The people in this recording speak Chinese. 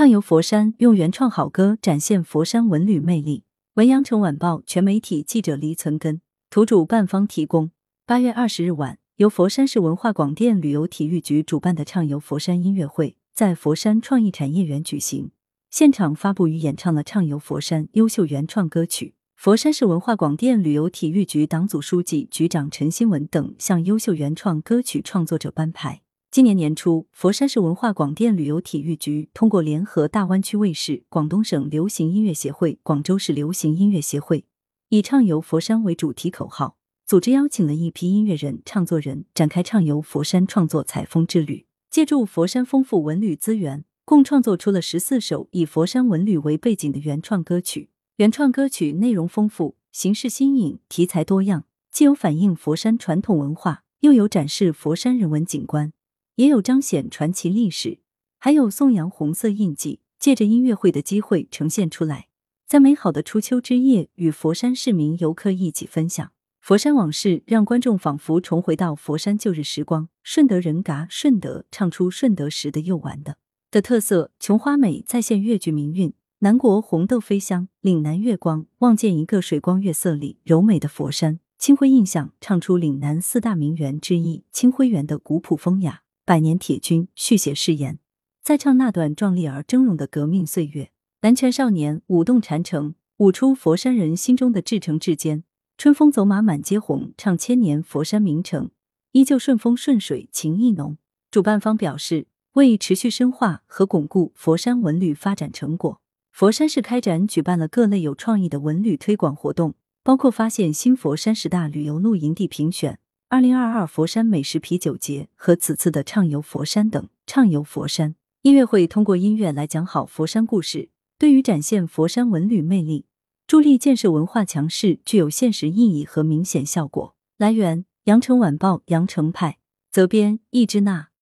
畅游佛山，用原创好歌展现佛山文旅魅力。文阳城晚报全媒体记者黎存根，图主办方提供。八月二十日晚，由佛山市文化广电旅游体育局主办的畅游佛山音乐会在佛山创意产业园举行，现场发布与演唱了畅游佛山优秀原创歌曲。佛山市文化广电旅游体育局党组书记、局长陈新文等向优秀原创歌曲创作者颁牌。今年年初，佛山市文化广电旅游体育局通过联合大湾区卫视、广东省流行音乐协会、广州市流行音乐协会，以“畅游佛山”为主题口号，组织邀请了一批音乐人、唱作人，展开畅游佛山创作采风之旅。借助佛山丰富文旅资源，共创作出了十四首以佛山文旅为背景的原创歌曲。原创歌曲内容丰富，形式新颖，题材多样，既有反映佛山传统文化，又有展示佛山人文景观，也有彰显传奇历史，还有颂扬红色印记。借着音乐会的机会呈现出来，在美好的初秋之夜，与佛山市民游客一起分享佛山往事，让观众仿佛重回到佛山旧日时光。顺德人嘎顺德唱出顺德时的又玩的的特色，琼花美再现粤剧名韵。南国红豆飞香，岭南月光，望见一个水光月色里柔美的佛山。清辉印象唱出岭南四大名园之一清辉园的古朴风雅。百年铁军续写誓言，再唱那段壮丽而峥嵘的革命岁月。南拳少年舞动禅城，舞出佛山人心中的至诚至坚。春风走马满街红，唱千年佛山名城，依旧顺风顺水情意浓。主办方表示，为持续深化和巩固佛山文旅发展成果。佛山市开展举办了各类有创意的文旅推广活动，包括发现新佛山十大旅游露营地评选、二零二二佛山美食啤酒节和此次的畅游佛山等。畅游佛山音乐会通过音乐来讲好佛山故事，对于展现佛山文旅魅力、助力建设文化强势具有现实意义和明显效果。来源：羊城晚报羊城派，责编：易之娜。